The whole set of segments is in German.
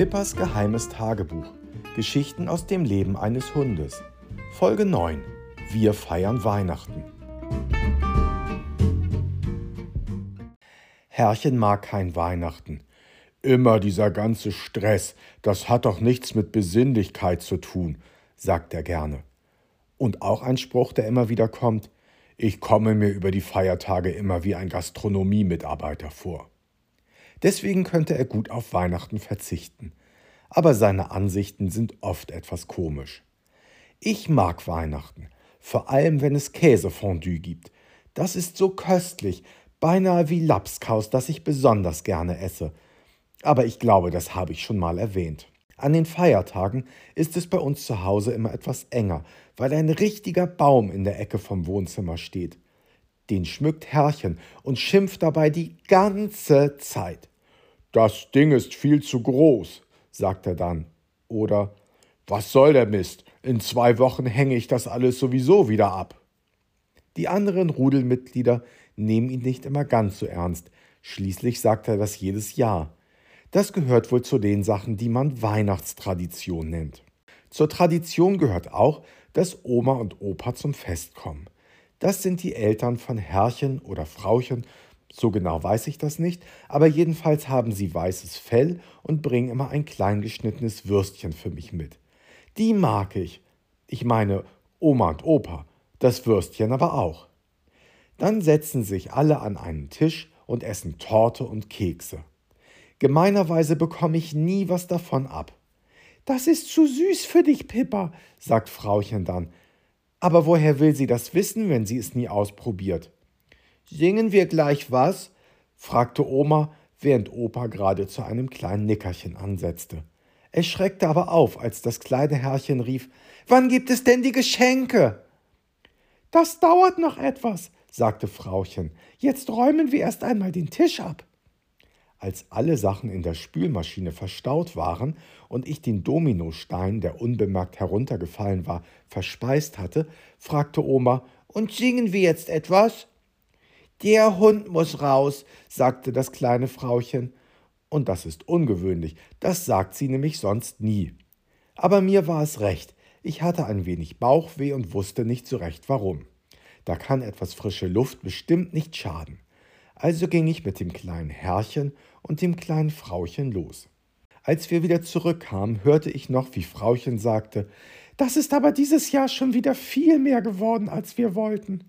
Pippas geheimes Tagebuch. Geschichten aus dem Leben eines Hundes. Folge 9. Wir feiern Weihnachten. Herrchen mag kein Weihnachten. Immer dieser ganze Stress, das hat doch nichts mit Besinnlichkeit zu tun, sagt er gerne. Und auch ein Spruch, der immer wieder kommt, ich komme mir über die Feiertage immer wie ein Gastronomiemitarbeiter vor. Deswegen könnte er gut auf Weihnachten verzichten. Aber seine Ansichten sind oft etwas komisch. Ich mag Weihnachten, vor allem wenn es Käsefondue gibt. Das ist so köstlich, beinahe wie Lapskaus, das ich besonders gerne esse. Aber ich glaube, das habe ich schon mal erwähnt. An den Feiertagen ist es bei uns zu Hause immer etwas enger, weil ein richtiger Baum in der Ecke vom Wohnzimmer steht. Den schmückt Herrchen und schimpft dabei die ganze Zeit. Das Ding ist viel zu groß, sagt er dann. Oder Was soll der Mist? In zwei Wochen hänge ich das alles sowieso wieder ab. Die anderen Rudelmitglieder nehmen ihn nicht immer ganz so ernst. Schließlich sagt er das jedes Jahr. Das gehört wohl zu den Sachen, die man Weihnachtstradition nennt. Zur Tradition gehört auch, dass Oma und Opa zum Fest kommen. Das sind die Eltern von Herrchen oder Frauchen so genau weiß ich das nicht, aber jedenfalls haben sie weißes Fell und bringen immer ein klein geschnittenes Würstchen für mich mit. Die mag ich. Ich meine Oma und Opa, das Würstchen aber auch. Dann setzen sich alle an einen Tisch und essen Torte und Kekse. Gemeinerweise bekomme ich nie was davon ab. Das ist zu süß für dich, Pippa, sagt Frauchen dann. Aber woher will sie das wissen, wenn sie es nie ausprobiert? Singen wir gleich was? fragte Oma, während Opa gerade zu einem kleinen Nickerchen ansetzte. Er schreckte aber auf, als das kleine Herrchen rief Wann gibt es denn die Geschenke? Das dauert noch etwas, sagte Frauchen. Jetzt räumen wir erst einmal den Tisch ab. Als alle Sachen in der Spülmaschine verstaut waren und ich den Dominostein, der unbemerkt heruntergefallen war, verspeist hatte, fragte Oma Und singen wir jetzt etwas? Der Hund muss raus, sagte das kleine Frauchen. Und das ist ungewöhnlich, das sagt sie nämlich sonst nie. Aber mir war es recht, ich hatte ein wenig Bauchweh und wusste nicht so recht warum. Da kann etwas frische Luft bestimmt nicht schaden. Also ging ich mit dem kleinen Herrchen und dem kleinen Frauchen los. Als wir wieder zurückkamen, hörte ich noch, wie Frauchen sagte, das ist aber dieses Jahr schon wieder viel mehr geworden, als wir wollten.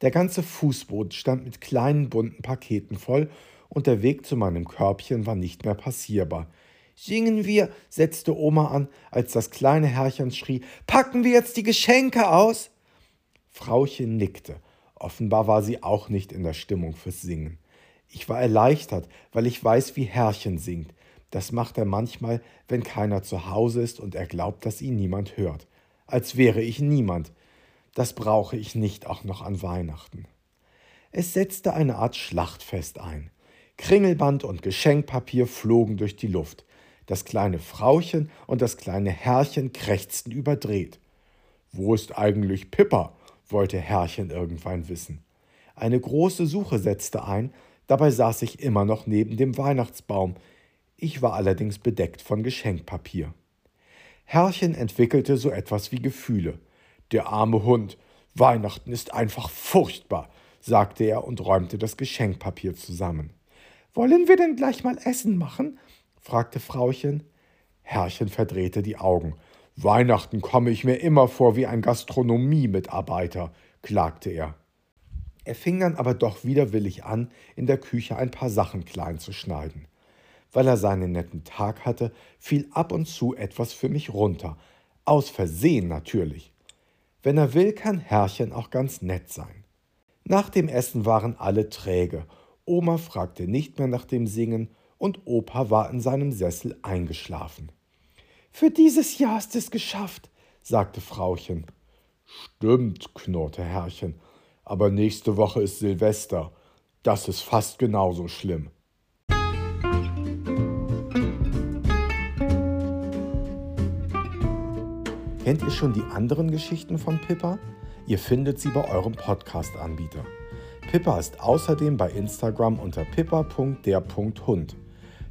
Der ganze Fußboden stand mit kleinen bunten Paketen voll und der Weg zu meinem Körbchen war nicht mehr passierbar. Singen wir, setzte Oma an, als das kleine Herrchen schrie, packen wir jetzt die Geschenke aus? Frauchen nickte. Offenbar war sie auch nicht in der Stimmung fürs Singen. Ich war erleichtert, weil ich weiß, wie Herrchen singt. Das macht er manchmal, wenn keiner zu Hause ist und er glaubt, dass ihn niemand hört. Als wäre ich niemand. Das brauche ich nicht auch noch an Weihnachten. Es setzte eine Art Schlachtfest ein. Kringelband und Geschenkpapier flogen durch die Luft. Das kleine Frauchen und das kleine Herrchen krächzten überdreht. Wo ist eigentlich Pippa? Wollte Herrchen irgendwann wissen. Eine große Suche setzte ein, dabei saß ich immer noch neben dem Weihnachtsbaum. Ich war allerdings bedeckt von Geschenkpapier. Herrchen entwickelte so etwas wie Gefühle. Der arme Hund. Weihnachten ist einfach furchtbar, sagte er und räumte das Geschenkpapier zusammen. Wollen wir denn gleich mal Essen machen? fragte Frauchen. Herrchen verdrehte die Augen. Weihnachten komme ich mir immer vor wie ein Gastronomiemitarbeiter, klagte er. Er fing dann aber doch widerwillig an, in der Küche ein paar Sachen klein zu schneiden. Weil er seinen netten Tag hatte, fiel ab und zu etwas für mich runter. Aus Versehen natürlich. Wenn er will, kann Herrchen auch ganz nett sein. Nach dem Essen waren alle träge. Oma fragte nicht mehr nach dem Singen und Opa war in seinem Sessel eingeschlafen. Für dieses Jahr ist es geschafft, sagte Frauchen. Stimmt, knurrte Herrchen, aber nächste Woche ist Silvester. Das ist fast genauso schlimm. Kennt ihr schon die anderen Geschichten von Pippa? Ihr findet sie bei eurem Podcast-Anbieter. Pippa ist außerdem bei Instagram unter pippa.der.hund.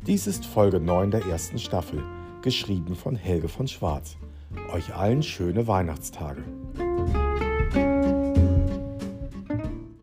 Dies ist Folge 9 der ersten Staffel, geschrieben von Helge von Schwarz. Euch allen schöne Weihnachtstage.